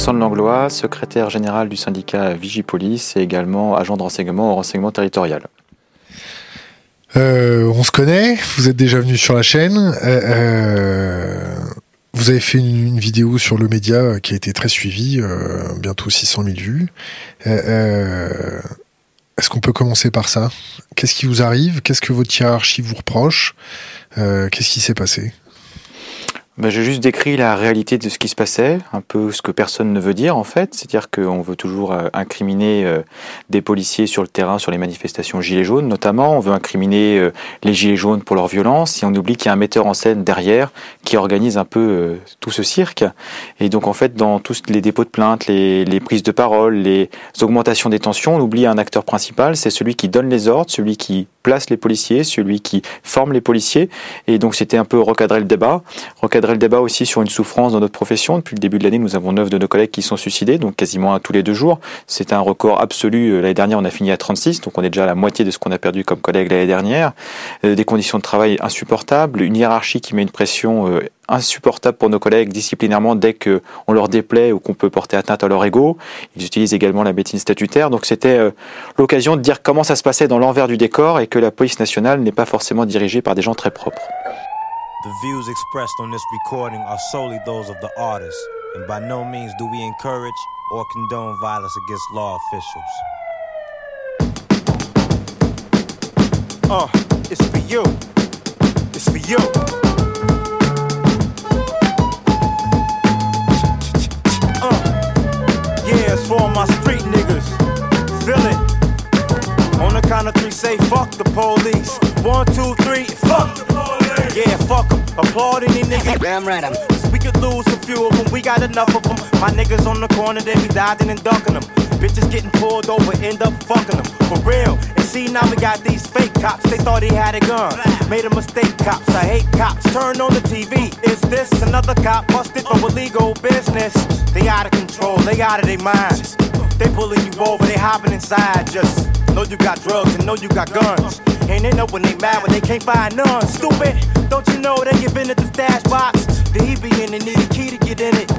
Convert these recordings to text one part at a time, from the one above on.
Alexandre Langlois, secrétaire général du syndicat Vigipolis et également agent de renseignement au renseignement territorial. Euh, on se connaît, vous êtes déjà venu sur la chaîne. Euh, euh, vous avez fait une, vidéo sur le média qui a été très suivie, bientôt 600 000 vues. Est-ce qu'on peut commencer par ça? Qu'est-ce qui vous arrive? Qu'est-ce que votre hiérarchie vous reproche? Qu'est-ce qui s'est passé? Ben, J'ai juste décrit la réalité de ce qui se passait, un peu ce que personne ne veut dire en fait, c'est-à-dire qu'on veut toujours euh, incriminer euh, des policiers sur le terrain, sur les manifestations gilets jaunes notamment, on veut incriminer euh, les gilets jaunes pour leur violence, et on oublie qu'il y a un metteur en scène derrière qui organise un peu tout ce cirque, et donc en fait dans tous les dépôts de plaintes, les, les prises de parole, les augmentations des tensions, on oublie un acteur principal, c'est celui qui donne les ordres, celui qui place les policiers, celui qui forme les policiers, et donc c'était un peu recadrer le débat, recadrer le débat aussi sur une souffrance dans notre profession. Depuis le début de l'année, nous avons neuf de nos collègues qui sont suicidés, donc quasiment un tous les deux jours. C'est un record absolu. Euh, L'année dernière, on a fini à 36, donc on est déjà à la moitié de ce qu'on a perdu comme collègues l'année dernière. Euh, des conditions de travail insupportables, une hiérarchie qui met une pression euh, insupportable pour nos collègues disciplinairement dès que on leur déplaît ou qu'on peut porter atteinte à leur ego. Ils utilisent également la médecine statutaire. Donc c'était l'occasion de dire comment ça se passait dans l'envers du décor et que la police nationale n'est pas forcément dirigée par des gens très propres. The views expressed on this recording are solely those of the artist, and by no means do we encourage or condone violence against law officials. Uh, it's for you. It's for you. Uh, yeah, it's for my street niggas. Feel it. On the count of three, say fuck the police. One, two, three, fuck. Yeah, fuck them. Applaud any nigga. Damn right, I'm. We could lose a few of them, we got enough of them. My niggas on the corner, they be dodging and ducking them. Bitches getting pulled over, end up fucking them. For real. And see, now we got these fake cops. They thought he had a gun. Made a mistake, cops. I hate cops. Turn on the TV. Is this another cop busted for illegal business? They out of control, they out of their minds. They pulling you over, they hopping inside. Just know you got drugs and know you got guns. And they know when they mad when they can't find none. Stupid, don't you know they give in at the stash box? Did he be in and need a key to get in it?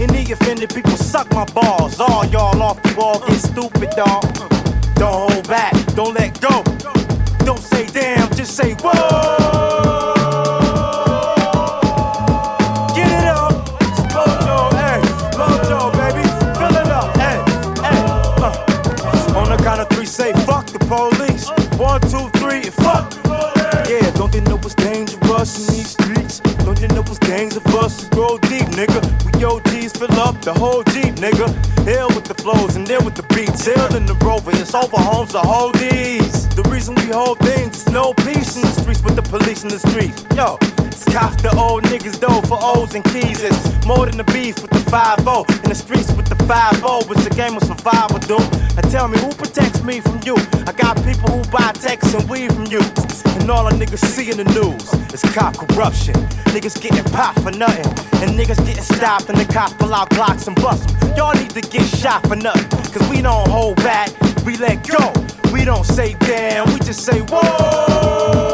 Any offended people suck my balls. All y'all off the wall get stupid, dog. Don't hold back, don't let go. Don't say damn, just say whoa. Us grow deep, nigga? We OGs fill up the whole Jeep, nigga. Hill with the flows and then with the beats. Hill in the rover, it's over homes to hold these. The reason we hold things is no peace in the streets with the police in the streets. Yo, cops the old niggas though for O's and keys. It's more than the beef with the 5 In the streets with the 5 It's a game of survival, dude. Now tell me who protects me from you? I got people who buy texts and weed from you. And all the niggas see in the news is cop corruption. Niggas getting popped for nothing. And niggas getting stopped and the cops pull out Glocks and bust them. Y'all need to get shot for nothing. Cause we don't hold back, we let go. We don't say damn, we just say whoa.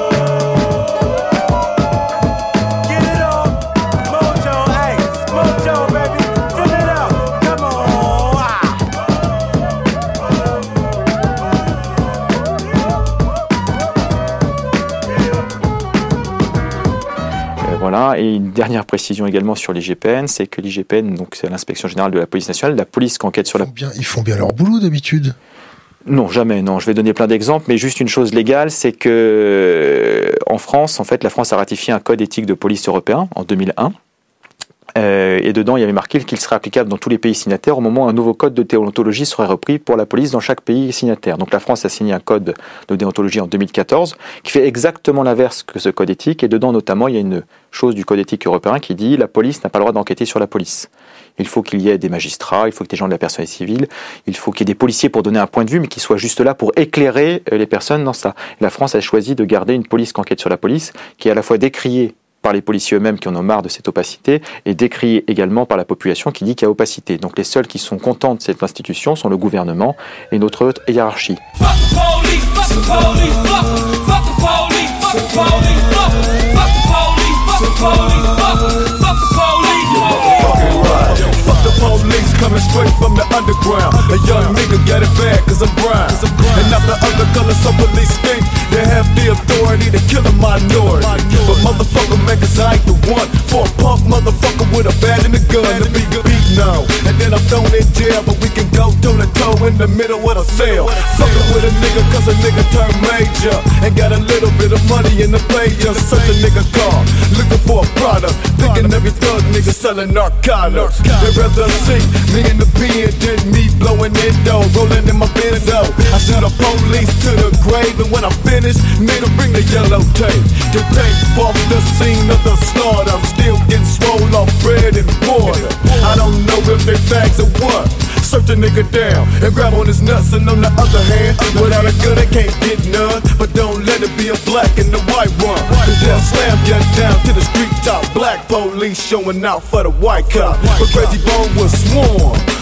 Voilà. Et une dernière précision également sur l'IGPN, c'est que l'IGPN, donc c'est l'inspection générale de la police nationale, la police qui enquête sur la bien, ils font bien leur boulot d'habitude. Non, jamais. Non, je vais donner plein d'exemples, mais juste une chose légale, c'est que euh, en France, en fait, la France a ratifié un code éthique de police européen en 2001. Euh, et dedans, il y avait marqué qu'il serait applicable dans tous les pays signataires au moment où un nouveau code de déontologie serait repris pour la police dans chaque pays signataire. Donc la France a signé un code de déontologie en 2014 qui fait exactement l'inverse que ce code éthique. Et dedans, notamment, il y a une chose du code éthique européen qui dit la police n'a pas le droit d'enquêter sur la police. Il faut qu'il y ait des magistrats, il faut ait des gens de la personne civile, il faut qu'il y ait des policiers pour donner un point de vue, mais qui soient juste là pour éclairer euh, les personnes dans ça. la France a choisi de garder une police qui enquête sur la police, qui est à la fois décriée par les policiers eux-mêmes qui en ont marre de cette opacité et décriée également par la population qui dit qu'il y a opacité. Donc les seuls qui sont contents de cette institution sont le gouvernement et notre haute hiérarchie. They have the authority to kill a minority. But motherfucker, cause I ain't the one for a punk motherfucker with a badge and a gun to be beat now. And then I'm thrown in jail, but we can go toe to toe in the middle of the cell. Fucking with a nigga cause a nigga turned major. And got a little bit of money in the pager. Search a nigga car, looking for a product. Thinking every thug nigga selling narcotics. They'd rather see me in the pen than me blowing it dough, rolling in my benzo. I send the police to the grave, and when I finish, made them bring the yellow tape to tape off the scene of the slaughter. I'm still getting swole off bread and water. I don't know if they fags or what. Search a nigga down and grab on his nuts, and on the other hand, without a gun, they can't get none. But don't let it be a black and a white one. Cause they'll slam you down to the street top. Black police showing out for the white cop. But Crazy Bone was sworn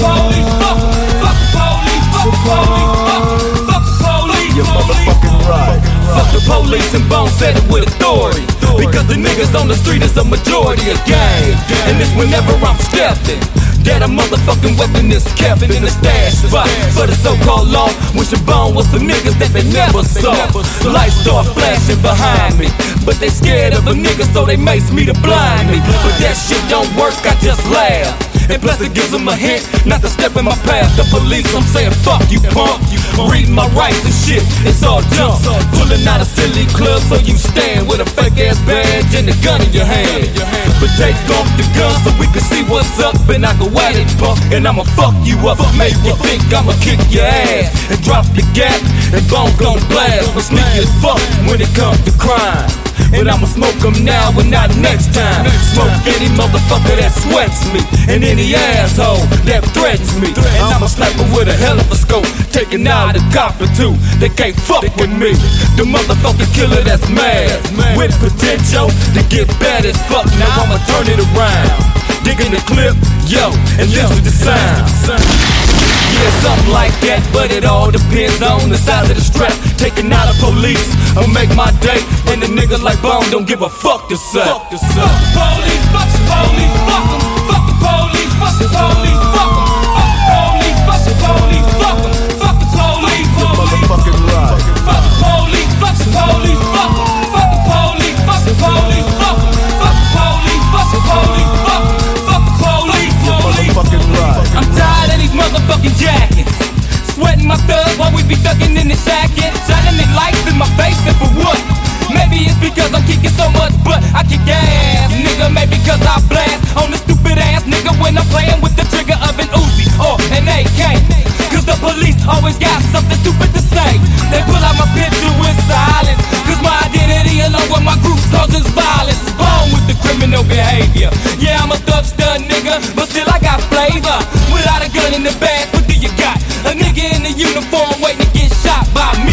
police, fuck the police, fuck the, police, fuck the police, fuck fuck the police. Fuck the police and Bone said it with authority. Because the niggas on the street is a majority of gang. And it's whenever I'm stepping. That a motherfucking weapon is kept in the stash spot For the so-called law Wishing Bone was some niggas that they never saw Lights start flashing behind me But they scared of a nigga so they mace me to blind me But that shit don't work, I just laugh and plus it gives them a hint not to step in my path. The police, I'm saying fuck you punk. Reading my rights and shit, it's all dumb. Pulling out a silly club so you stand with a fake ass badge and a gun in your hand. But take off the gun so we can see what's up and I go at it, punk. And I'ma fuck you up, make you think I'ma kick your ass and drop your gap. And bones gon' blast for sneaky as fuck when it comes to crime. And I'ma smoke them now and not next time. Smoke any motherfucker that sweats me. And any asshole that threatens me. And I'm a sniper with a hell of a scope. Taking out a cop or two. They can't fuck with me. The motherfucking killer that's mad. With potential to get bad as fuck. Now I'ma turn it around. Digging the clip, yo, and this is the sound. Yeah, something like that, but it all depends on the size of the strap. Taking out a police, I'll make my day. And the nigga like Bone don't give a fuck to say. Fuck the police, fuck the police, fuck them. Fuck the police, fuck the police. Fuck Motherfucking right. Fuck the police, fuck the police, fuck. Fuck the police, fuck the police, fuck. Fuck the police, fuck the police, fuck. Fuck the police, police. Motherfucking right. I'm tired of these motherfucking jackets. Sweating my thugs while we be ducking in the shacket. Shining their lights in my face and for what? Maybe it's because I'm kicking so much but I kick ass. Nigga, maybe cause I blast on the stupid ass nigga when I'm playing with the trigger of an Uzi or an AK. Cause the police always got something stupid to say. They pull out my picture with silence. Cause my identity along with my group causes violence. Born with the criminal behavior. Yeah, I'm a thug stud nigga, but still I got flavor. Without a gun in the bag, what do you got? A nigga in the uniform waiting to get shot by me.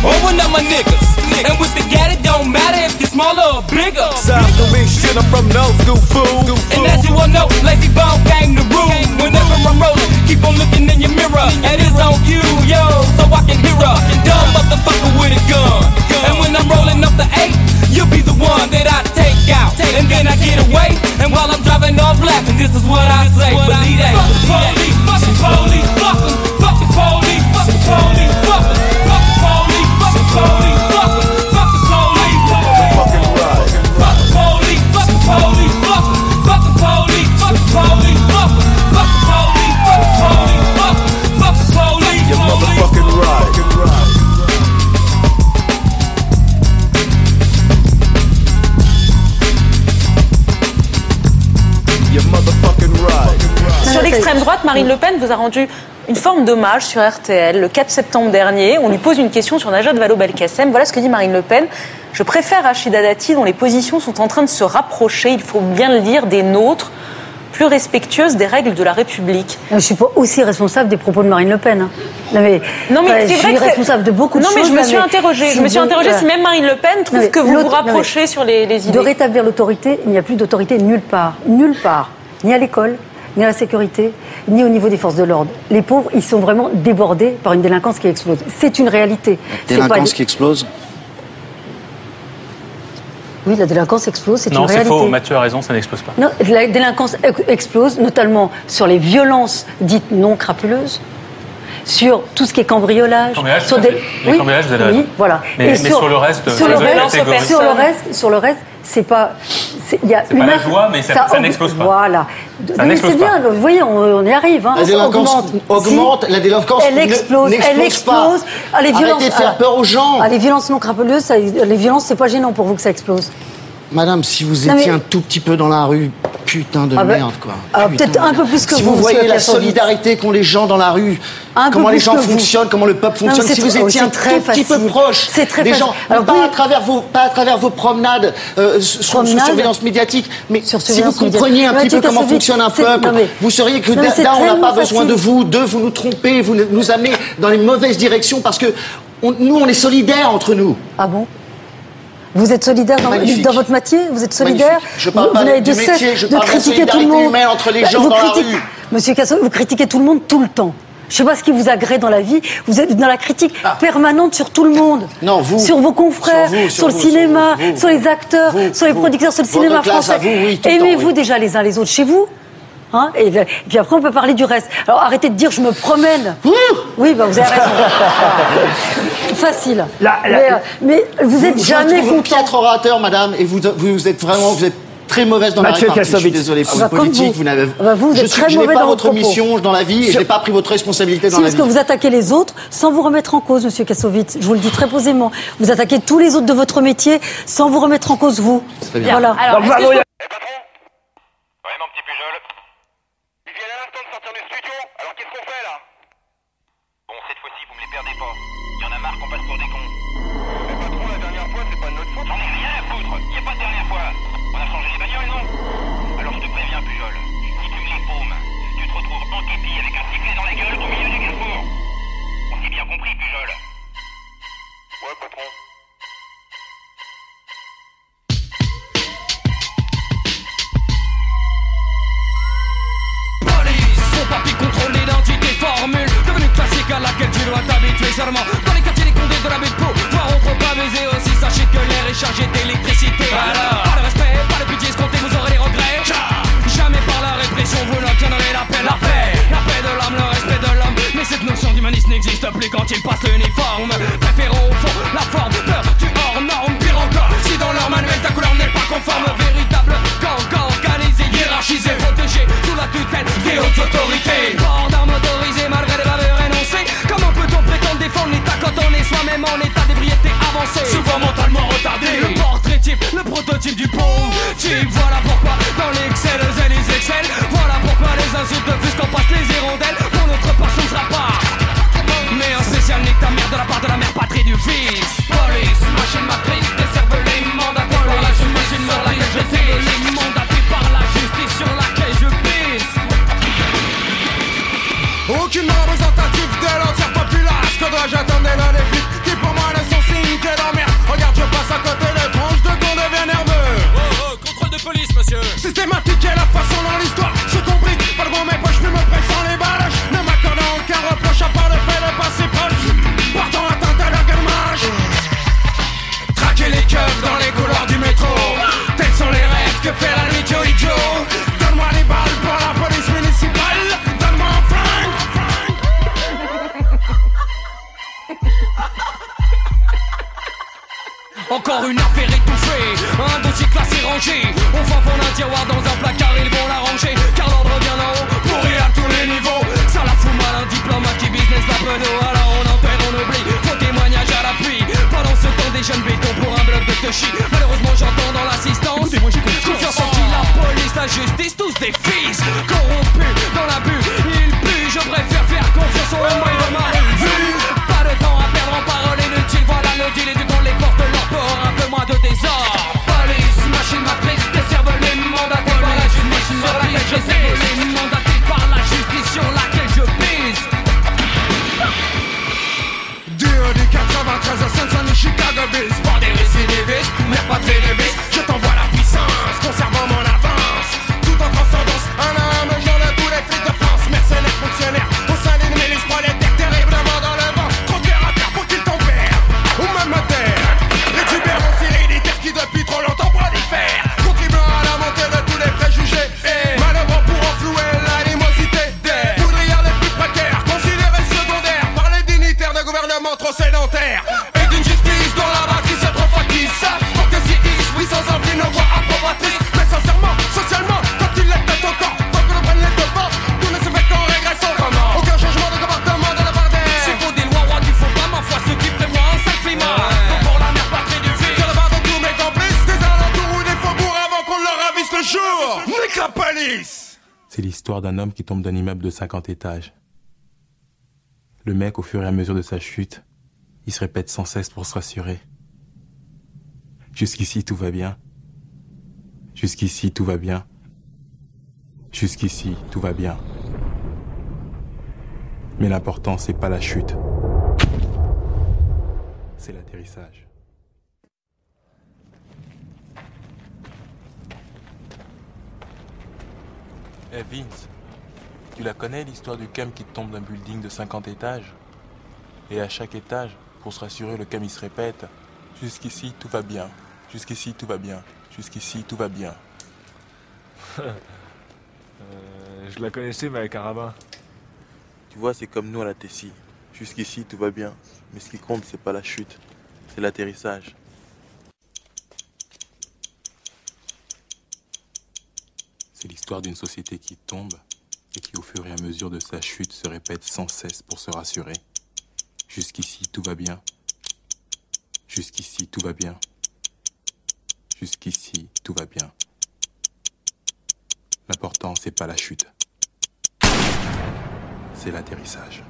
One of my niggas. And with the gat, it don't matter if you're smaller or bigger. South me, shit, I'm from no school fool. And as you all know, Lazy Bone came to rule. Whenever I'm rolling, keep on looking in your mirror. And it's on cue, yo, so I can hear a dumb motherfucker with a gun. And when I'm rolling up the eight, you'll be the one that I take out. And then I get away, and while I'm driving off laughing, this is what I say. Believe that. Fuck the police, fuck the police, Marine Le Pen vous a rendu une forme d'hommage sur RTL le 4 septembre dernier. On lui pose une question sur Najat Vallaud-Belkacem. Voilà ce que dit Marine Le Pen. Je préfère Rachida Dati dont les positions sont en train de se rapprocher, il faut bien le dire, des nôtres, plus respectueuses des règles de la République. Je ne suis pas aussi responsable des propos de Marine Le Pen. hein. Non mais, Non mais c'est je vrai suis que responsable de beaucoup de non, choses. mais je me suis interrogée. si Je me suis interrogée si même Marine Le Pen trouve Non, que vous vous non, rapprochez sur les, les De idées. rétablir l'autorité, il n'y a plus d'autorité nulle part. Nulle part. Ni à l'école, ni à la sécurité, ni au niveau des forces de l'ordre. Les pauvres, ils sont vraiment débordés par une délinquance qui explose. C'est une réalité. C'est Délinquance des- qui explose Oui, la délinquance explose, c'est Non, une c'est réalité. faux. Mathieu a raison, ça n'explose pas. Non, la délinquance ex- explose, notamment sur les violences dites non crapuleuses, sur tout ce qui est cambriolage. Cambriolage, sur fait. Les cambriolages, vous avez oui, voilà. Mais- mais sur le reste, sur le reste, sur le reste, sur le reste, c'est pas, c'est- il y a pas la joie, mais ça- n'explose pas. Voilà. Ça mais c'est bien. Vous voyez, on, on y arrive. Hein. La Ça délinquance augmente, la délinquance elle explose, n'explose elle explose. pas. Ah, les Arrêtez de faire ah, peur aux gens. ah, les violences non crapuleuses, ça- les violences, c'est pas gênant pour vous que ça explose. Madame, si vous étiez mais- un tout petit peu dans la rue, putain de Ah ben, merde, quoi. ah, peut-être un peu plus que si vous, vous voyez la solidarité qu'ont les gens dans la rue, Un comment les gens fonctionnent, comment le peuple fonctionne, si vous étiez c'est un très petit peu proche des facile. gens, Alors, pas, oui. à travers vos, pas à travers vos promenades euh, sous, surveillance médiatique, mais Sur si vous compreniez un petit peu comment fonctionne un peuple, vous sauriez que d'un, on n'a pas besoin de vous, deux, vous nous trompez, vous nous amenez dans les mauvaises directions parce que nous, on est solidaires entre nous. Ah bon? Vous êtes solidaire dans, votre métier Vous êtes solidaire. Je parle vous, pas vous n'avez de métier, je de parle de la critiquer tout le monde. entre les Bah, gens vous dans la critiquez- rue. Monsieur Casso, vous critiquez tout le monde tout le temps. Je sais pas ce qui vous agrée dans la vie. Vous êtes dans la critique permanente sur tout le monde. Ah. Non, vous. Sur vos confrères, Sur vous, sur, sur le cinéma, sur vous, vous. sur les acteurs, sur les producteurs, sur le cinéma français. oui, Aimez-vous déjà les uns les autres chez vous Hein et, et puis après, on peut parler du reste. Alors arrêtez de dire je me promène. Oui, bah, vous avez raison. Facile. mais, euh, mais vous êtes Vous- jamais vous, vous content. piètre orateur, madame, et vous, vous êtes vraiment, vous êtes très mauvaise dans Mathieu la répartie. Je suis Kassovitz. désolé pour Ah bah, politique. vous. Vous n'avez, Ah bah, vous je êtes suis, très je pas dans votre propos. mission dans la vie, et je n'ai pas pris votre responsabilité dans Si, la parce vie. que vous attaquez les autres sans vous remettre en cause, monsieur Kassovitz. Je vous le dis très posément. Vous attaquez tous les autres de votre métier sans vous remettre en cause, vous. Très bien. Voilà. Alors, est-ce que je peux- Ouais, mon petit Pujol. Ils viennent à l'instant de sortir du studio, alors qu'est-ce qu'on fait là Bon, cette fois-ci, vous me les perdez pas. Y en a marre qu'on passe pour des cons. Mais patron, la dernière fois, c'est pas de notre faute. J'en ai rien à foutre. Y a pas de dernière fois. On a changé les bagnoles, non Alors je te préviens, Pujol. Si tu me les paumes, tu te retrouves en képi avec un sifflet dans la gueule au milieu du carrefour. On s'est bien compris, Pujol. Ouais, patron. Police, papier contrôle l'identité formule Devenu classique à laquelle tu dois t'habituer seulement chargé d'électricité. Pas de respect, pas de pitié escompté Vous aurez des regrets. Jamais par la répression vous n'obtiendrez la paix. La paix, la paix de l'âme, le respect de l'homme. Mais cette notion d'humanisme n'existe plus quand il passe l'uniforme. Préférons au fond la forme, peur du hors norme. Pire encore, si dans leur manuel ta couleur n'est pas conforme. Véritable gang organisé, hiérarchisé, protégé Sous la tutelle des hautes autorités. Port d'armes autorisées malgré les bavures énoncées. Comment peut-on prétendre défendre l'état quand on est soi-même en état d'ébriété avancée? Souvent Le portrait type, le prototype du pauvre type. Voilà pourquoi dans l'excel les excels Voilà pourquoi les insultes plus qu'on passe les hirondelles. Pour notre part ce ne sera pas mais un spécial nique ta mère de la part de la mère patrie du fils. Police, machine matrice, Encore une affaire étouffée, un dossier classé rangé. On va prendre un tiroir dans un placard, ils vont l'arranger. Car l'ordre vient d'en haut, pourri à tous les niveaux. Ça la fout mal, un diplomate qui business la. Alors on enterre, on oublie, faux témoignage à l'appui. Pendant ce temps, des jeunes bétons pour un bloc de touchy. Malheureusement, j'entends dans l'assistance. Confiance en qui la police, la justice, tous des fils d'un homme qui tombe d'un immeuble de 50 étages. Le mec, au fur et à mesure de sa chute, il se répète sans cesse pour se rassurer. Jusqu'ici, tout va bien. Jusqu'ici, tout va bien. Jusqu'ici, tout va bien. Mais l'important, c'est pas la chute. C'est l'atterrissage. Eh Vince, tu la connais l'histoire du cam qui tombe d'un building de 50 étages? Et à chaque étage, pour se rassurer, le cam il se répète Jusqu'ici tout va bien, jusqu'ici tout va bien, jusqu'ici tout va bien. Euh, je la connaissais, mais avec un rabbin. Tu vois, c'est comme nous à la Tessie. Jusqu'ici, tout va bien. Mais ce qui compte, c'est pas la chute, c'est l'atterrissage. L'histoire d'une société qui tombe et qui, au fur et à mesure de sa chute, se répète sans cesse pour se rassurer. Jusqu'ici, tout va bien. Jusqu'ici, tout va bien. Jusqu'ici, tout va bien. L'important, c'est pas la chute. C'est l'atterrissage.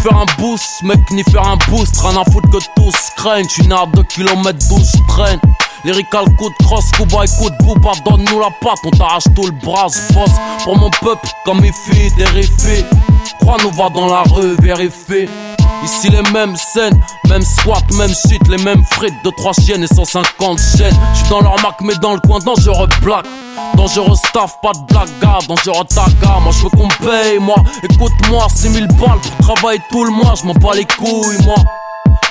Faire un boost, mec, ni faire un boost. Rien à foutre que tous craignent. Je suis à 2 km 12 traîne. Lyrical coup de cross, Kuba écoute Booba, donne-nous la patte, on t'arrache tout le bras, boss pour mon peuple, comme il fait, terrifié. Crois-nous, va dans la rue, vérifie. Ici les mêmes scènes, même squat, même shit, les mêmes frites de 3 chiennes et 150 chaînes. J'suis dans leur marque, mais dans le coin, dangereux black. Dangereux staff, pas de blaga, dangereux taga. Moi j'veux qu'on me paye, moi. Écoute-moi, 6000 balles pour travailler tout le mois, j'm'en bats les couilles, moi.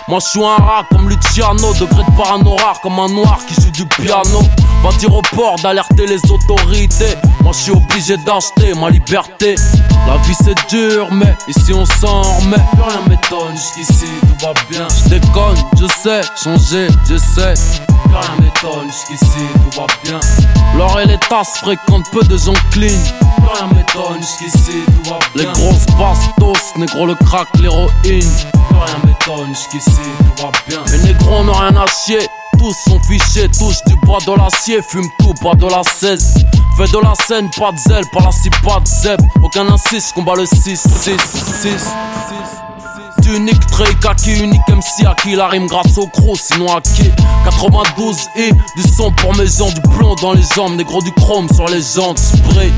Moi je suis un rat comme Luciano, degré de parano rare comme un noir qui joue du piano. Va dire au port d'alerter les autorités. Moi je suis obligé d'acheter ma liberté. La vie c'est dur, mais ici on s'en remet. Plus rien m'étonne, jusqu'ici tout va bien. Je déconne, je sais, changer, je sais. Plus rien m'étonne, jusqu'ici tout va bien. L'or et les tasses fréquentent peu de gens clean. Plus rien m'étonne, jusqu'ici tout va bien. Les grosses bastos, négro le crack, l'héroïne. Plus rien m'étonne, jusqu'ici. Les négros n'ont rien à chier. Tous sont fichés, touche du bois de l'acier, fume tout, pas de la 16. Fais de la scène, pas de zèle, pas la scie, pas de zèbre. Aucun insiste, combat le 6, 6, 6. Du unique trait, kaki, unique MC à qui la rime grâce au gros, sinon à qui? 92 et du son pour mes gens, du plomb dans les jambes, négro du chrome sur les jantes, spray.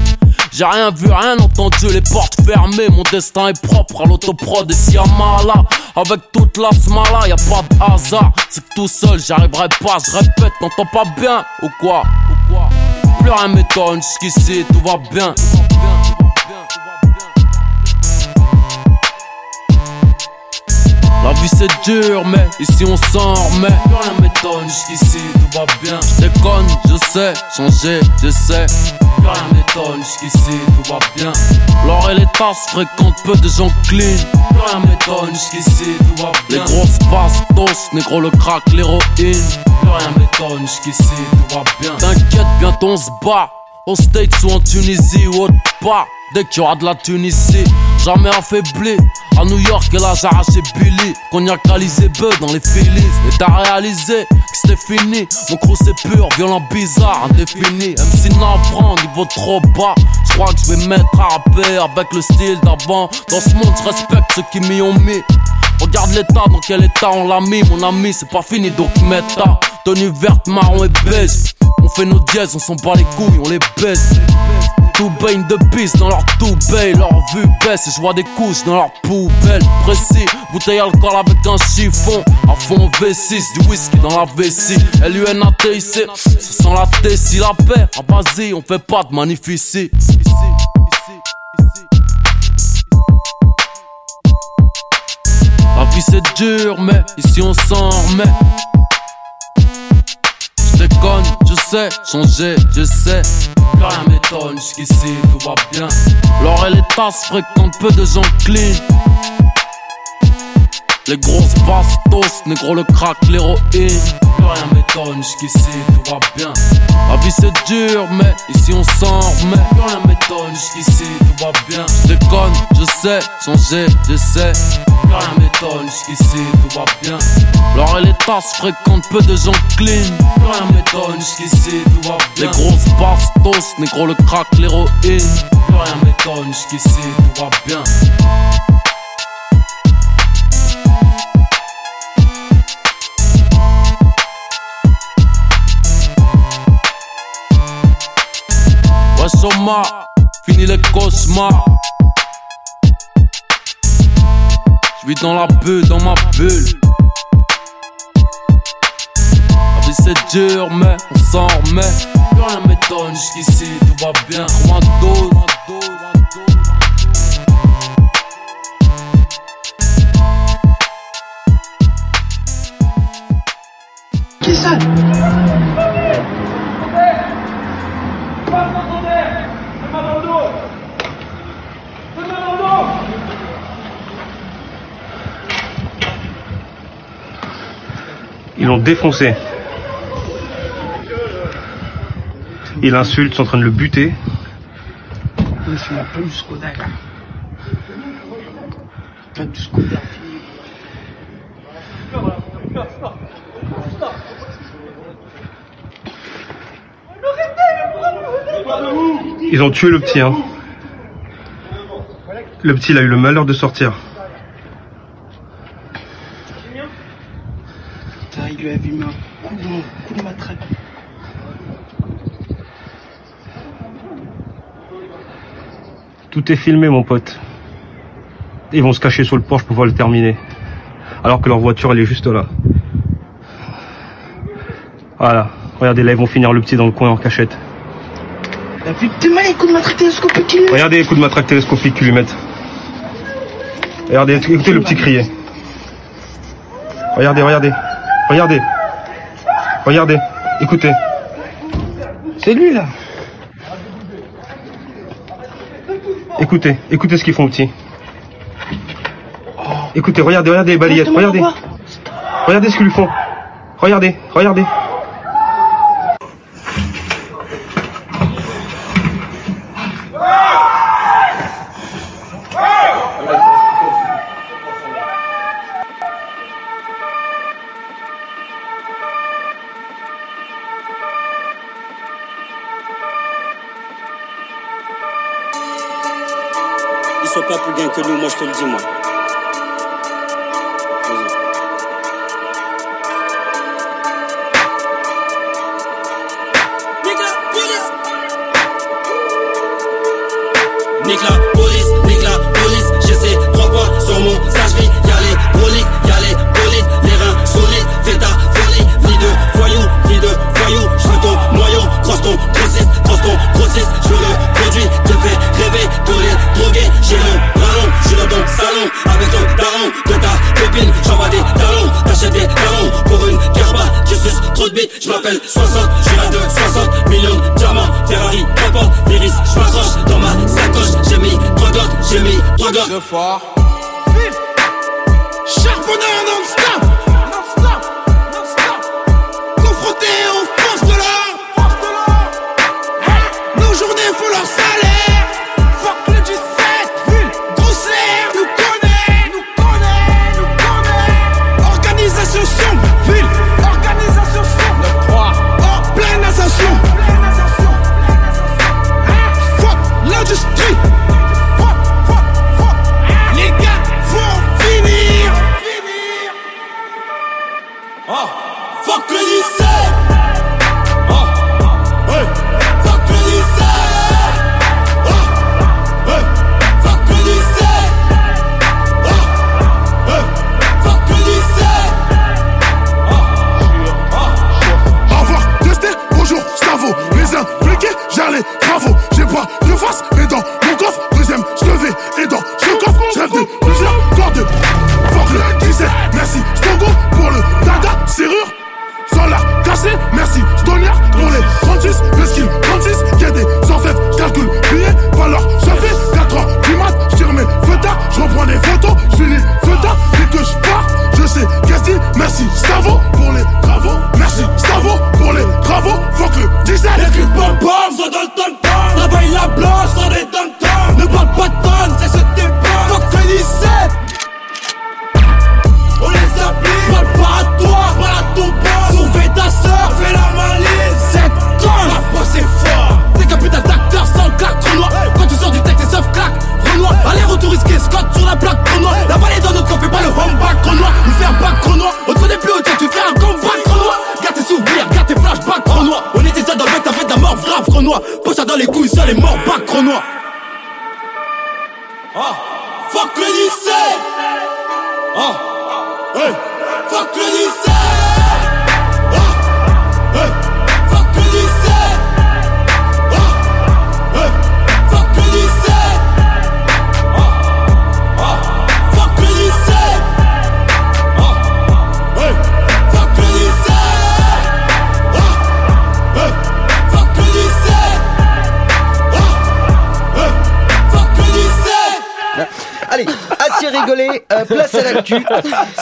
J'ai rien vu, rien entendu, les portes fermées. Mon destin est propre à l'autoprod et si là Avec toute la smala, y a pas de hasard. C'est que tout seul, j'arriverai pas, je répète, t'entends pas bien ou quoi? Ou quoi? Plus rien m'étonne, jusqu'ici tout va bien. La vie c'est dur, mais ici on s'en remet. Rien m'étonne, jusqu'ici tout va bien. Je déconne, je sais, changer, je sais. Rien m'étonne, jusqu'ici tout va bien. L'or et les tasses fréquentent peu de gens clean. Rien m'étonne, jusqu'ici tout va bien. Les grosses bastos, négro le crack, l'héroïne. Rien m'étonne, jusqu'ici tout va bien. T'inquiète, bientôt on se bat. Au States ou en Tunisie ou autre part. Dès qu'il y aura de la Tunisie, jamais affaibli. À New York, elle a arraché Billy. Cognacalisé bœuf dans les Phillies. Et t'as réalisé que c'était fini. Mon crew c'est pur, violent, bizarre, indéfini. MC navrant, niveau trop bas. Je crois que je vais mettre à rapper avec le style d'avant. Dans ce monde, je respecte ceux qui m'y ont mis. Regarde l'état, dans quel état on l'a mis, mon ami, c'est pas fini, donc méta. Tenue verte, marron et beige. On fait nos dièses, on s'en bat les couilles, on les baisse. Tout de piste dans leur tout leur vue baisse et je vois des couches dans leur poubelle. Précis, bouteille alcool avec un chiffon. À fond V6, du whisky dans la vessie. LUNATIC, ça sent la Tessie, la paix. À Basie, on fait pas de magnifici. La vie c'est dur, mais ici on s'en remet. Je sais, changer, je sais. Rien m'étonne, jusqu'ici tout va bien. L'or et les tasses fréquentent peu de gens clean. Les grosses bastos, négro le crack, l'héroïne. Rien m'étonne, jusqu'ici tout va bien. La vie c'est dur, mais ici on s'en remet. Rien m'étonne, jusqu'ici tout va bien. Je déconne, je sais, changer, je sais. Plus rien m'étonne, jusqu'ici tout va bien. L'or et les tasses fréquentent peu de gens clean. Rien m'étonne, jusqu'ici tout va bien. Les grosses bastos, négro le crack, l'héroïne. Rien m'étonne, jusqu'ici tout va bien. Soma, fini les cauchemars. J'vis dans la bulle, dans ma bulle. La vie c'est dur, mais on s'en remet. Plus rien m'étonne, jusqu'ici tout va bien. Un dose. Qui ça? Ils l'ont défoncé. Il insulte, sont en train de le buter. Ils ont tué le petit. Hein. Le petit, il a eu le malheur de sortir. Putain, il lui avait mis un coup de, coup de matraque. Tout est filmé, mon pote. Ils vont se cacher sous le porche pour pouvoir le terminer. Alors que leur voiture, elle est juste là. Voilà. Regardez, là, ils vont finir le petit dans le coin en cachette. T'as vu t'es mal les coups de matraque télescopique qu'il lui met Regardez les coups de matraque télescopique qu'ils lui mettent. Regardez, écoutez le petit crier. Regardez, regardez. Regardez. Regardez. Écoutez. C'est lui là. Écoutez. Écoutez ce qu'ils font, petit. Écoutez, regardez, regardez les balayettes. Regardez. Regardez ce qu'ils lui font. Regardez, regardez. J'ai ballon, je suis dans ton salon, avec ton daron, de ta copine, j'envoie des talons, t'achètes des talons, pour une garba, tu suces trop de bites, je m'appelle 60, je suis là de 60 millions de diamants, Ferrari, les risques, je m'accroche dans ma sacoche, j'ai mis trois glocks, j'ai mis trois glocks. Deux fois. Charbonneur non-stop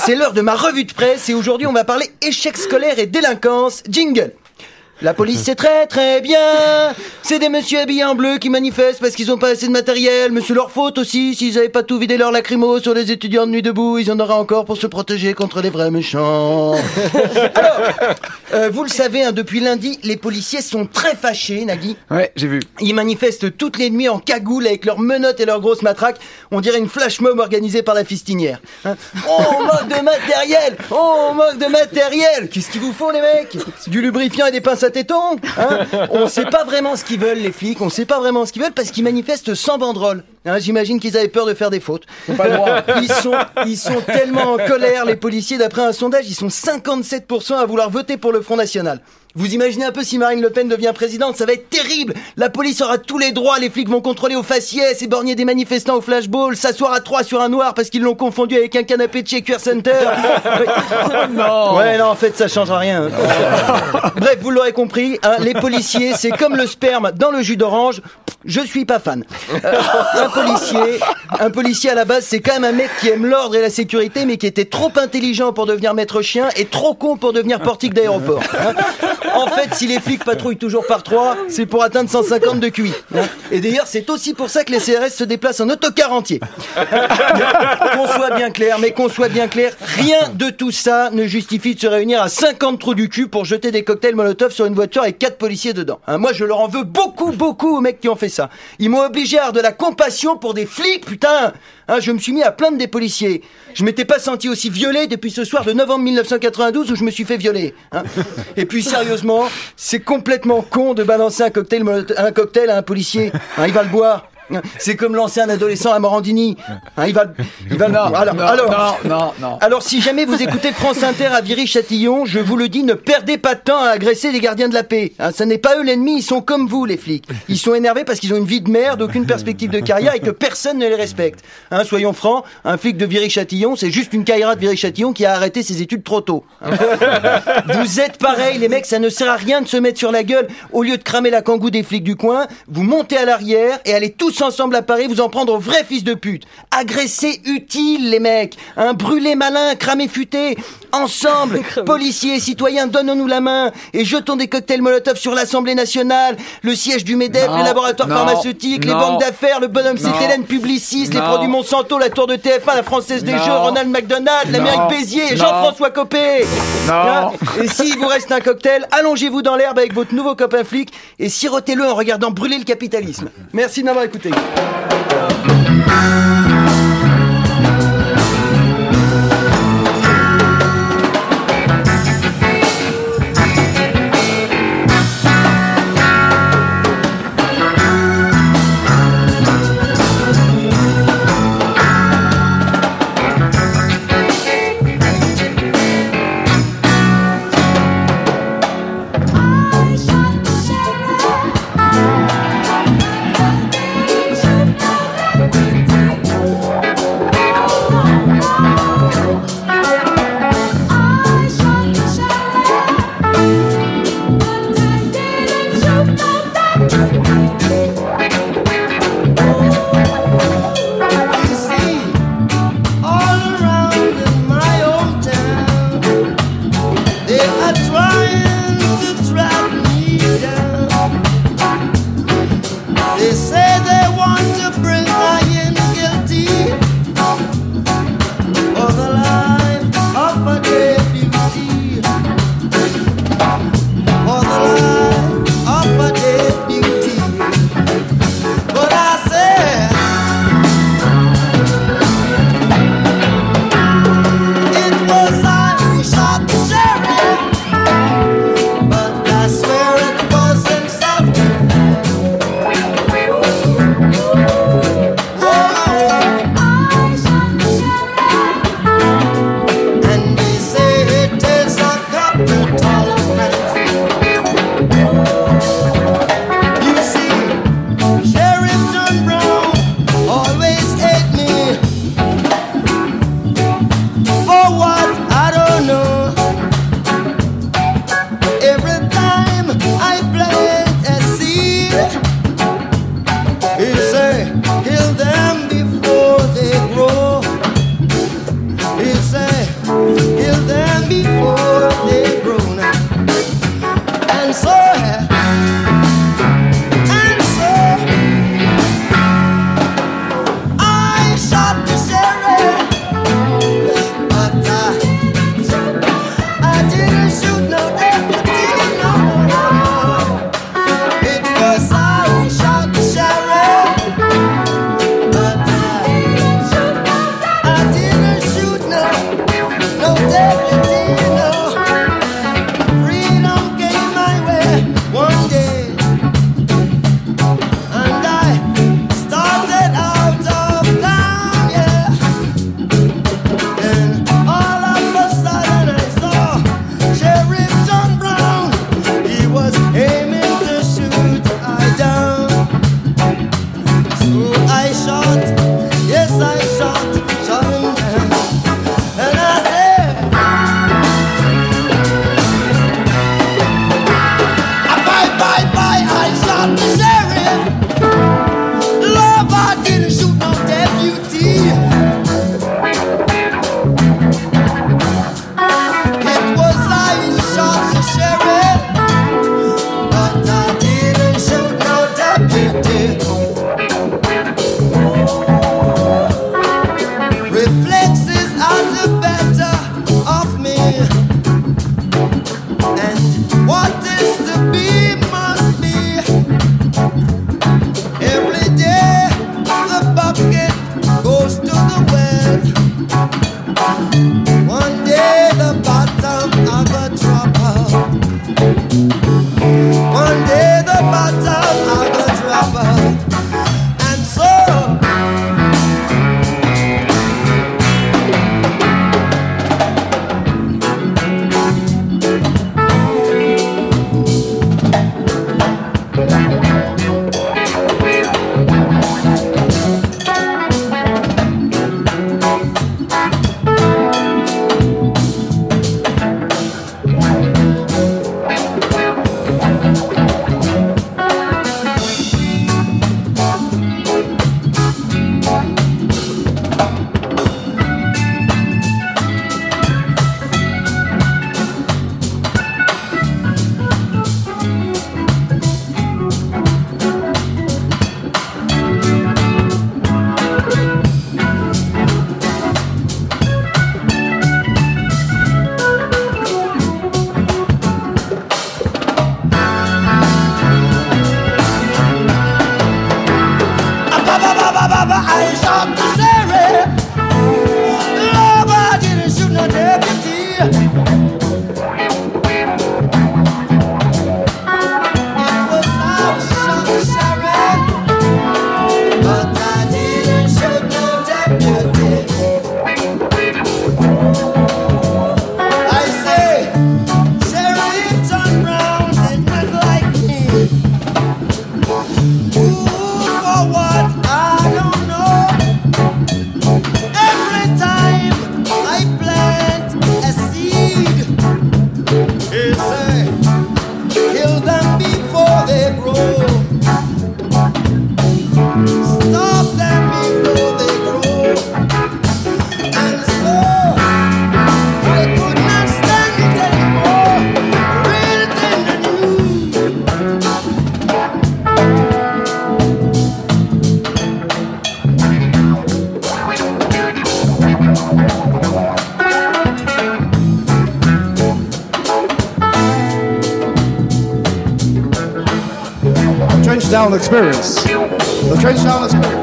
C'est l'heure de ma revue de presse et aujourd'hui on va parler échec scolaire et délinquance. Jingle. La police c'est très très bien. C'est des messieurs habillés en bleu qui manifestent parce qu'ils ont pas assez de matériel. Mais c'est leur faute aussi. S'ils avaient pas tout vidé leur lacrymo sur les étudiants de nuit debout, ils en auraient encore pour se protéger contre les vrais méchants. Alors, euh, vous le savez, hein, depuis lundi, les policiers sont très fâchés, Nagui. Ouais, j'ai vu. Ils manifestent toutes les nuits en cagoule avec leurs menottes et leurs grosses matraques. On dirait une flash mob organisée par la fistinière. Hein. Oh, on manque de matériel Oh, on manque de matériel Qu'est-ce qu'ils vous font, les mecs? Du lubrifiant et des pinces à tétons hein On sait pas vraiment ce qu'ils veulent, les flics. On sait pas vraiment ce qu'ils veulent parce qu'ils manifestent sans banderole. Hein, J'imagine qu'ils avaient peur de faire des fautes. pas le droit. Ils sont, ils sont tellement en colère, les policiers, d'après un sondage, ils sont 57% à vouloir voter pour le Front National. Vous imaginez un peu si Marine Le Pen devient présidente, ça va être terrible. La police aura tous les droits, les flics vont contrôler au faciès, éborgner des manifestants au flashball, s'asseoir à trois sur un noir parce qu'ils l'ont confondu avec un canapé de chez Queer Center. non. Ouais, non, en fait, ça change rien. Bref, vous l'aurez compris, hein, les policiers, c'est comme le sperme dans le jus d'orange. Je suis pas fan. Euh, un policier, un policier à la base, c'est quand même un mec qui aime l'ordre et la sécurité, mais qui était trop intelligent pour devenir maître chien et trop con pour devenir portique d'aéroport. En fait, si les flics patrouillent toujours par trois, c'est pour atteindre 150 de QI. Et d'ailleurs, c'est aussi pour ça que les CRS se déplacent en autocar entier. qu'on soit bien clair, mais qu'on soit bien clair, rien de tout ça ne justifie de se réunir à 50 trous du cul pour jeter des cocktails Molotov sur une voiture avec quatre policiers dedans. Hein, moi, je leur en veux beaucoup, beaucoup aux mecs qui ont fait Ils m'ont obligé à avoir de la compassion pour des flics, putain Hein, je me suis mis à plaindre des policiers. Je m'étais pas senti aussi violé depuis ce soir de novembre 1992 où je me suis fait violer. hein. Et puis sérieusement, c'est complètement con de balancer un cocktail, Molotov- un cocktail à un policier. Hein, il va le boire. C'est comme lancer un adolescent à Morandini. Hein, il va, il va. Non, alors, non, alors, non, alors, si jamais vous écoutez France Inter à Viry-Châtillon, je vous le dis, ne perdez pas de temps à agresser les gardiens de la paix. Hein, ça n'est pas eux l'ennemi, ils sont comme vous, les flics. Ils sont énervés parce qu'ils ont une vie de merde, aucune perspective de carrière et que personne ne les respecte. Hein, soyons francs, un flic de Viry-Châtillon, c'est juste une caïra de Viry-Châtillon qui a arrêté ses études trop tôt. Hein. vous êtes pareil, les mecs, ça ne sert à rien de se mettre sur la gueule. Au lieu de cramer la kangou des flics du coin, vous montez à l'arrière et allez tous ensemble à Paris vous en prendre aux vrais fils de pute. Agresser utile, les mecs. Un brûlé malin, cramé futé. Ensemble, policiers et citoyens, donnons-nous la main et jetons des cocktails Molotov sur l'Assemblée nationale, le siège du MEDEF, Non, les laboratoires non, pharmaceutiques, les banques d'affaires, le bonhomme Non. Hélène Publicis, les produits Monsanto, la tour de TF1, la Française des Non. Jeux, Ronald McDonald, l'Amérique. Béziers. Jean-François Copé. Non. Hein Et s'il vous reste un cocktail, allongez-vous dans l'herbe avec votre nouveau copain flic et sirotez-le en regardant brûler le capitalisme. Merci de m'avoir écouté. tình 啊！experience. The experience.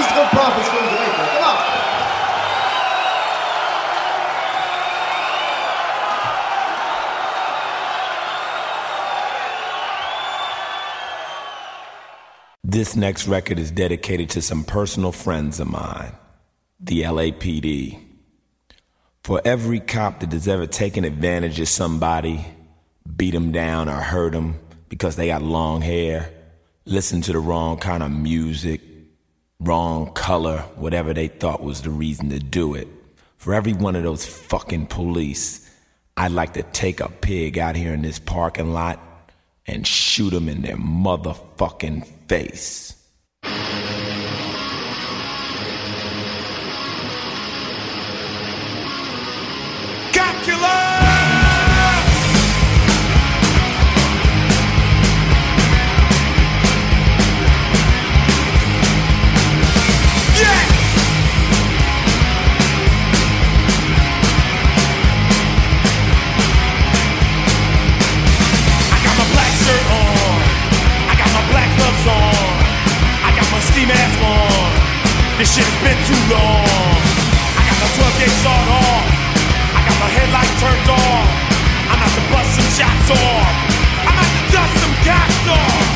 Musical prophets from Jamaica. Come on. This next record is dedicated to some personal friends of mine, the LAPD. For every cop that has ever taken advantage of somebody, beat them down or hurt them because they got long hair, listen to the wrong kind of music, wrong color, whatever they thought was the reason to do it. For every one of those fucking police, I'd like to take a pig out here in this parking lot and shoot them in their motherfucking face. This shit has been too long. I got my 12 gauge sawed off. I got my headlight turned off. I'm out to bust some shots off. I'm out to dust some cops off.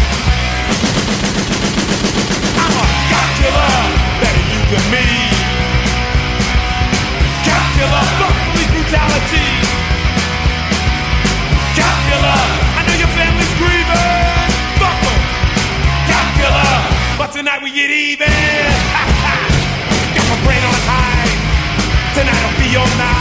I'm a cop killer, better you than me. Cop killer, fuck police brutality. Cop killer, I know your family's grieving. Fuck 'em. Cop killer, but tonight we get even. you're not.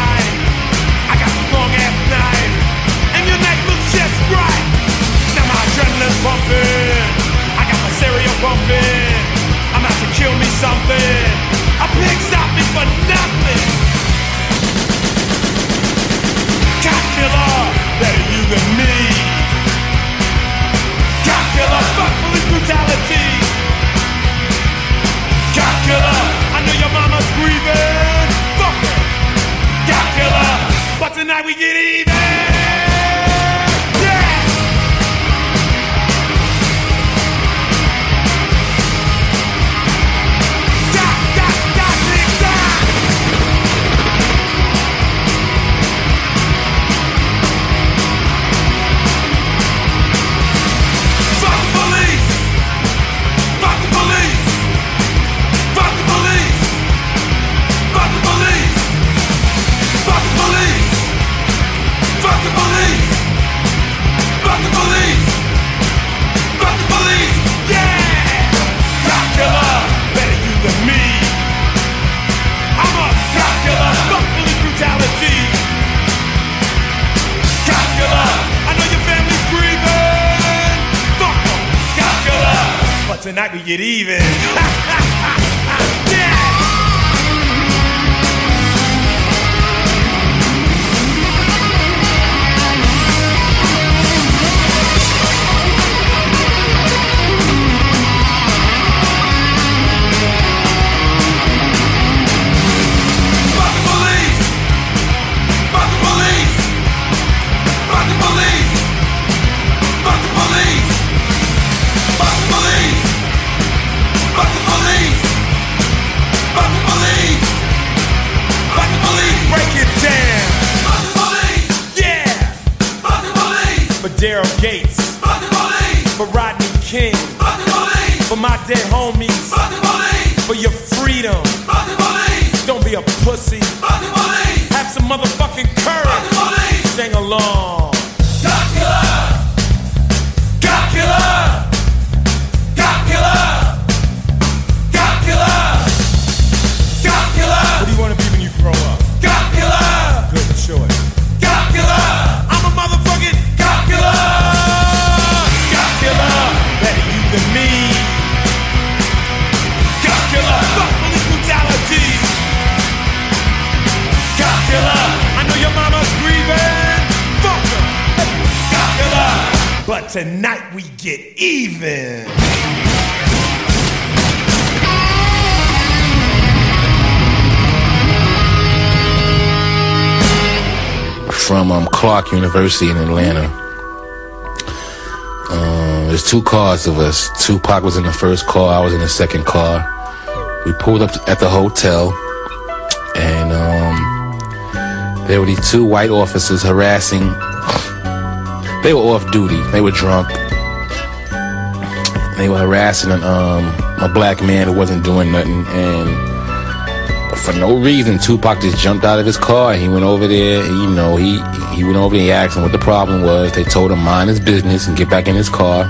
Gates. Fuck the police! For Rodney King. Fuck the police! For my dead homies. Clark University in Atlanta. Um, there's two cars of us. Tupac was in the first car. I was in the second car. We pulled up at the hotel, and um, there were these two white officers harassing. They were off duty. They were drunk. They were harassing an, um, a black man who wasn't doing nothing, and for no reason, Tupac just jumped out of his car. He went over there. You know, he he went over and He asked him what the problem was. They told him mind his business and get back in his car,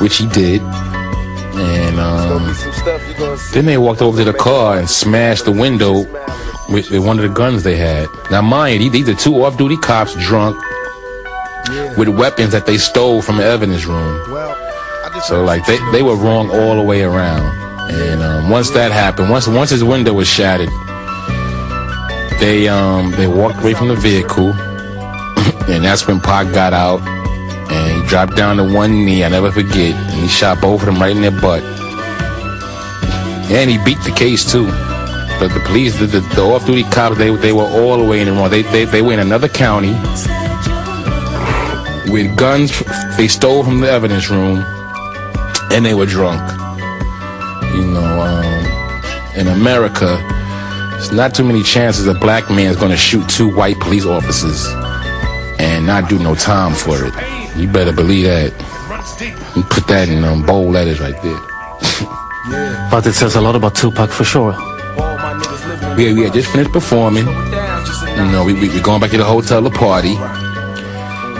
which he did. And um, then they walked over to the car and smashed the window with, with one of the guns they had. Now, mind you, these are two off-duty cops drunk with weapons that they stole from the evidence room. So like they, they were wrong all the way around. And um, once that happened, once once his window was shattered, they um they walked away from the vehicle, and that's when Pac got out and he dropped down to one knee. I never forget, and he shot both of them right in their butt. And he beat the case too. But the police, the, the, the off-duty cops, they they were all the way in the wrong. They they they were in another county with guns they stole from the evidence room, and they were drunk. You know, um, in America, there's not too many chances a black man is going to shoot two white police officers and not do no time for it. You better believe that. You put that in um, bold letters right there. But it says a lot about Tupac for sure. We, we had just finished performing. You know, we, we, we going back to the hotel to party.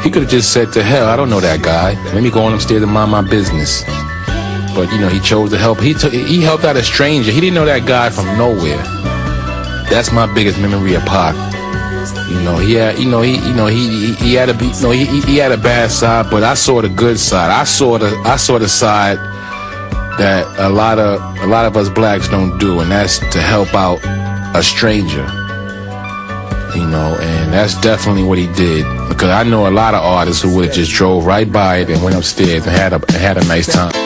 He could have just said to hell, I don't know that guy. Let me go on upstairs and mind my business. But you know, he chose to help. He took, he helped out a stranger. He didn't know that guy from nowhere. That's my biggest memory of Pac. You know, he had, you know, he, you know, he, he, he had a, you know, he, he had a bad side, but I saw the good side. I saw the, I saw the side that a lot of, a lot of us blacks don't do, and that's to help out a stranger. You know, and that's definitely what he did. Because I know a lot of artists who would have just drove right by it and went upstairs and had a, had a nice time.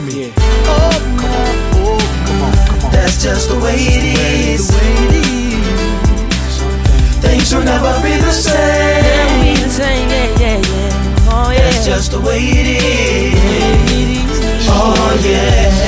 Oh, come on, oh, come on, come on. That's just the way it is. Things will never be the same. That's just the way it is. Oh yeah.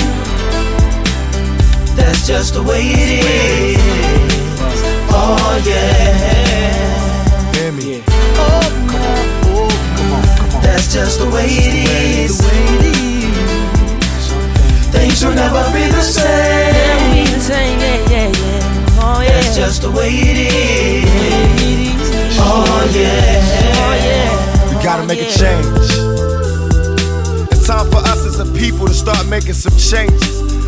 That's just the way it is. Oh yeah. Hear me. Come on, come on. That's just the way it is. Things will never be the same. That's just the way it is. Oh yeah. We gotta make a change. It's time for us as a people to start making some changes.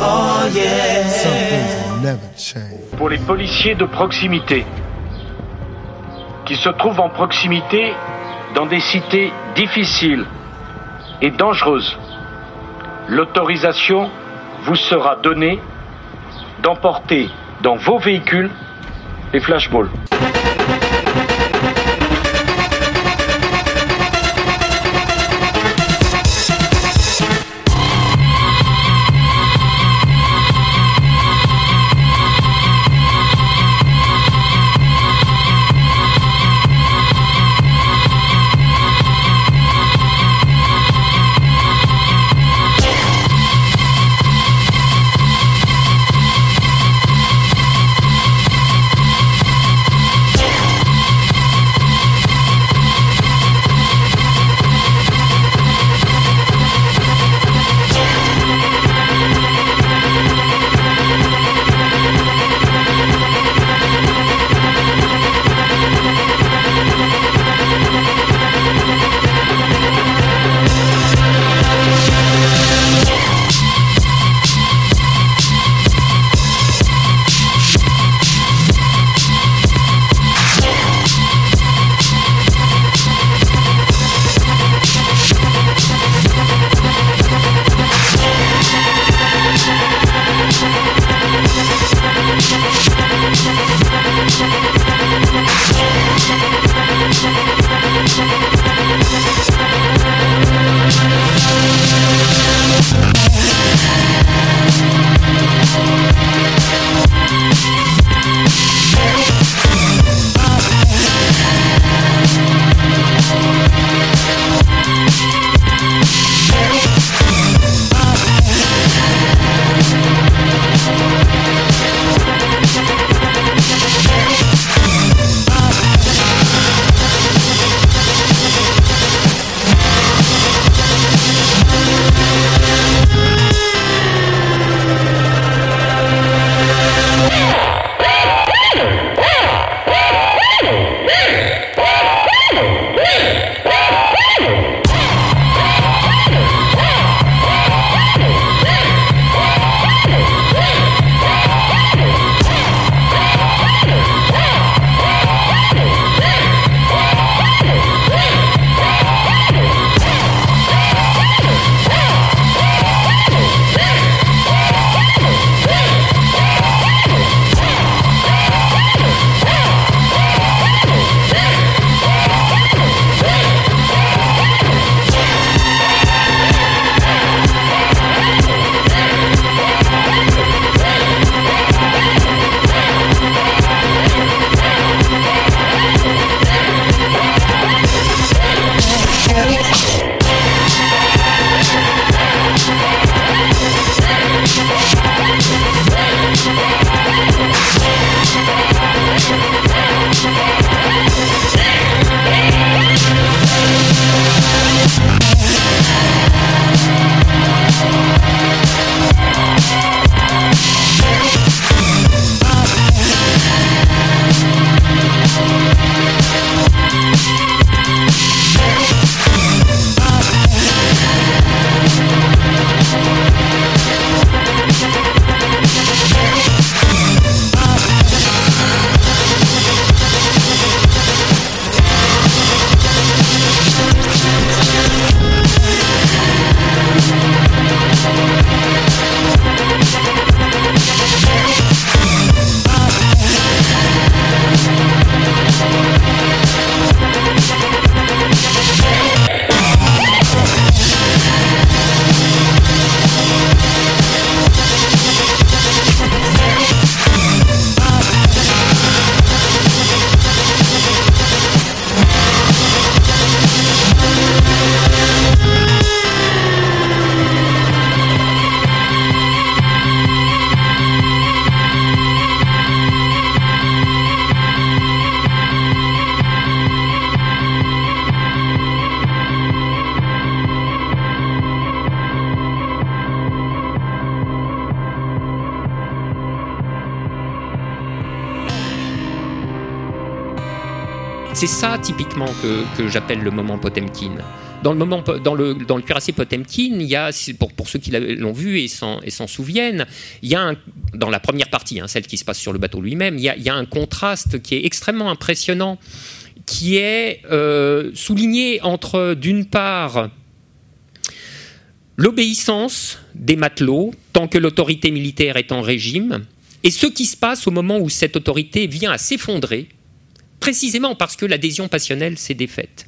Oh yeah. Pour les policiers de proximité, qui se trouvent en proximité dans des cités difficiles et dangereuses, l'autorisation vous sera donnée d'emporter dans vos véhicules les flashballs. Que, j'appelle le moment Potemkin. Dans le, cuirassé Potemkin, il y a, pour, ceux qui l'ont vu et s'en, souviennent, dans la première partie, hein, celle qui se passe sur le bateau lui-même, il y, a, il y a un contraste qui est extrêmement impressionnant, qui est euh, souligné entre, d'une part, l'obéissance des matelots, tant que l'autorité militaire est en régime, et ce qui se passe au moment où cette autorité vient à s'effondrer, précisément parce que l'adhésion passionnelle s'est défaite.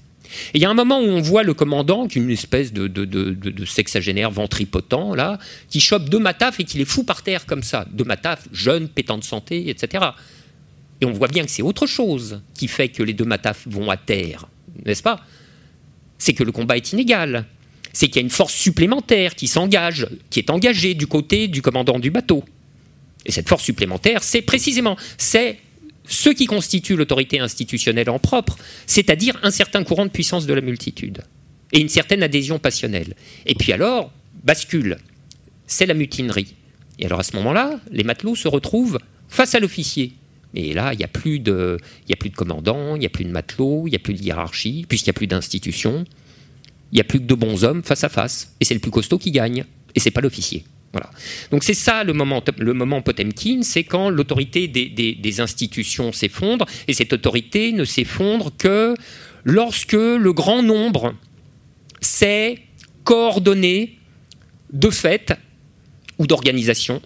Et il y a un moment où on voit le commandant, qui est une espèce de, sexagénaire ventripotent, là, qui chope deux matafs et qui les fout par terre comme ça. Deux matafs, jeunes, pétants de santé, etc. Et on voit bien que c'est autre chose qui fait que les deux matafs vont à terre, n'est-ce pas? C'est que le combat est inégal. C'est qu'il y a une force supplémentaire qui s'engage, qui est engagée du côté du commandant du bateau. Et cette force supplémentaire, c'est précisément, ce qui constitue l'autorité institutionnelle en propre, c'est-à-dire un certain courant de puissance de la multitude et une certaine adhésion passionnelle. Et puis alors, bascule, c'est la mutinerie. Et alors à ce moment-là, les matelots se retrouvent face à l'officier. Et là, il n'y a, plus de- a plus de commandant, il n'y a plus de matelot, il n'y a plus de hiérarchie, puisqu'il n'y a plus d'institution. Il n'y a plus que de bons hommes face à face. Et c'est le plus costaud qui gagne. Et c'est pas l'officier. Donc c'est ça le moment, le Potemkin, c'est quand l'autorité des, institutions s'effondre, et cette autorité ne s'effondre que lorsque le grand nombre s'est coordonné de fait ou d'organisation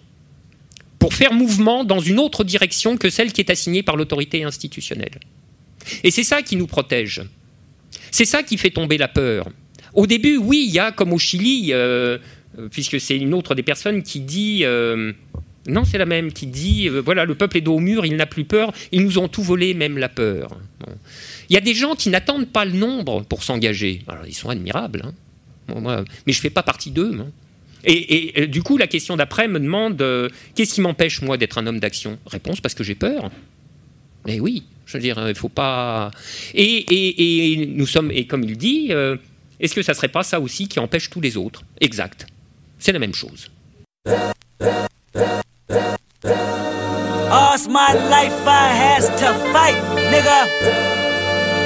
pour faire mouvement dans une autre direction que celle qui est assignée par l'autorité institutionnelle. Et c'est ça qui nous protège. C'est ça qui fait tomber la peur. Au début, oui, il y a comme au Chili, euh, puisque c'est une autre des personnes qui dit, euh, non, c'est la même, qui dit, euh, voilà, le peuple est dos au mur, il n'a plus peur, ils nous ont tout volé, même la peur. Il y a des gens qui n'attendent pas le nombre pour s'engager. Alors, ils sont admirables, hein. Mais je ne fais pas partie d'eux. Et, euh, du coup, la question d'après me demande, euh, qu'est-ce qui m'empêche, moi, d'être un homme d'action? Réponse, parce que j'ai peur. Mais oui, je veux dire, il faut pas. Et, nous sommes, et comme il dit, euh, est-ce que ça serait pas ça aussi qui empêche tous les autres? Exact. C'est la même chose. All's my life I has to fight, nigga.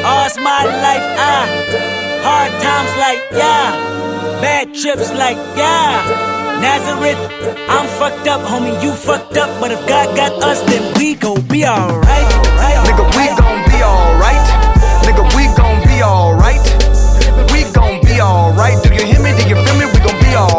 All's my life I hard times like yeah, bad trips like yeah. Nazareth, I'm fucked up, homie. You fucked up, but if God got us, then we gon' be alright. Nigga, we gon' be alright. Nigga, we gon' be alright. We gon' be alright. Do you hear me? Do you feel me? We gon' be alright.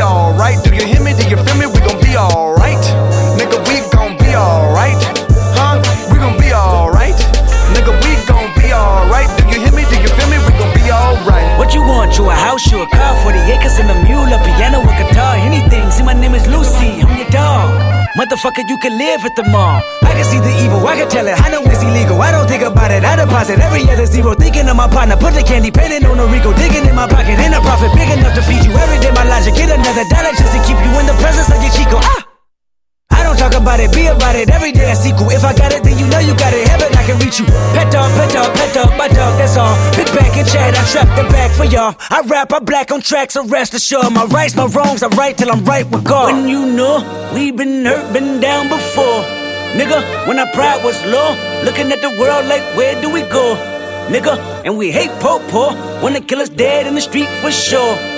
alright. Do you hear me? Do you feel me? We gon' be alright. Nigga, we gon' be alright. Huh? We gon' be alright. Nigga, we gon' be alright. Do you hear me? Do you feel me? We gon' be alright. What you want? You a house, you a car, 40 acres Motherfucker, you can live at the mall. I can see the evil, I can tell it. I know it's illegal. I don't think about it. I deposit every other zero. Thinking of my partner, put the candy, penning on a Rico, digging in my pocket. In a profit big enough to feed you every day. My logic, get another dollar just to keep you in the presence of your Chico. Ah! Talk about it, be about it. Every day I sequel. If I got it, then you know you got it. Heaven, I can reach you. Pet dog, pet dog, pet dog, my dog, that's all. Big back and chat, I trap the back for y'all. I rap, I black on tracks, so rest assured. My rights, my wrongs, I right till I'm right with God. When you know we been hurt, been down before. Nigga, when our pride was low, looking at the world like, where do we go? Nigga, and we hate po po when they kill us dead in the street for sure.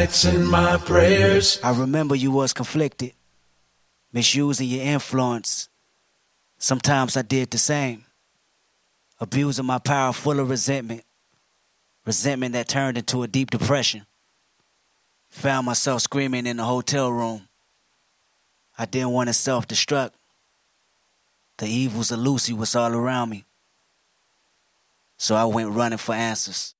Nights and my prayers. I remember you was conflicted, misusing your influence. Sometimes I did the same, abusing my power full of resentment, resentment that turned into a deep depression. Found myself screaming in the hotel room. I didn't want to self destruct. The evils of Lucy was all around me. So I went running for answers.